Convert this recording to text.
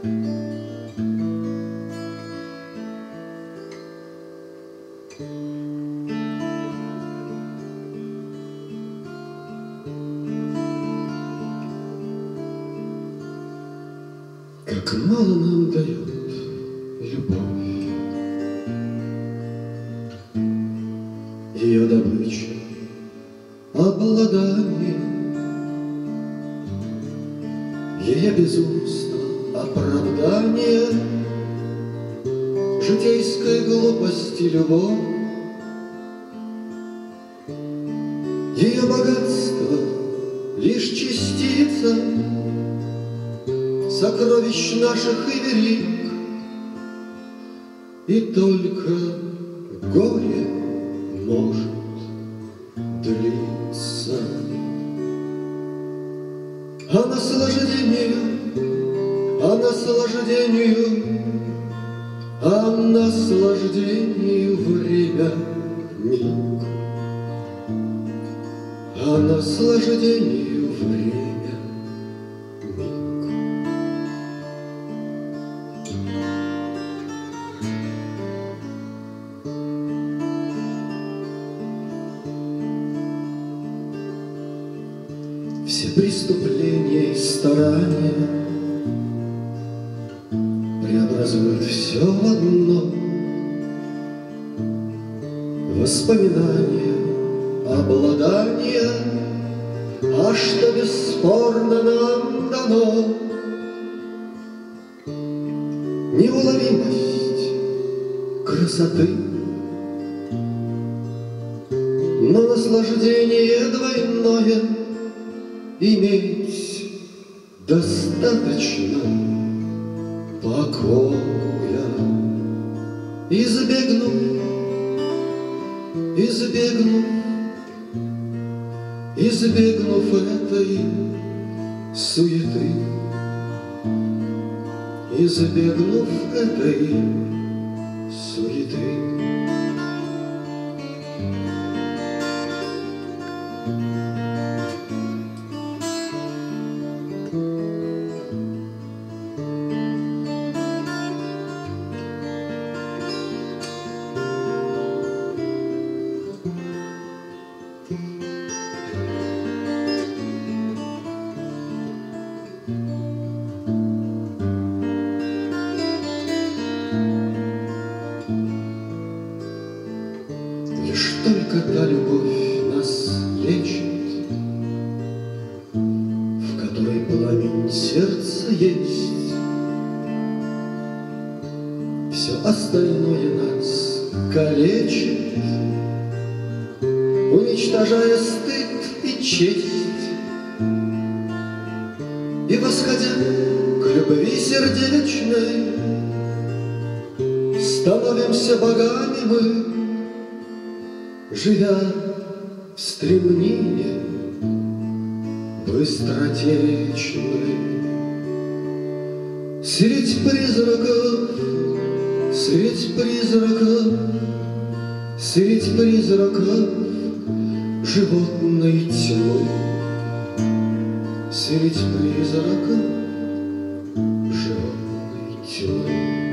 Как мало нам дает любовь, Ее добыча обладание, Ее безумство оправдание, Житейской глупости любовь, Ее богатство лишь частица Сокровищ наших и велик, И только горе может длиться. А наслаждению, а наслаждению, А наслаждению время миг, А наслаждению время миг. Все преступления и старания Преобразуют все в одно. Воспоминания, обладания А что бесспорно нам дано. Неуловимость красоты. Но наслаждение двойное Иметь достаточно Избегнув, избегнув, избегнув этой суеты, избегнув этой суеты. Лишь только та любовь нас лечит, В которой пламень сердца есть. Все остальное нас калечит, Уничтожая стыд и честь. И восходя к любви сердечной, Становимся богами мы, Живя в стремнине быстротечной. Средь призраков, средь призраков, Средь призраков животной тьмы, Средь призраков животной тьмы.